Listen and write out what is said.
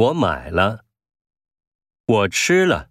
我买了我吃了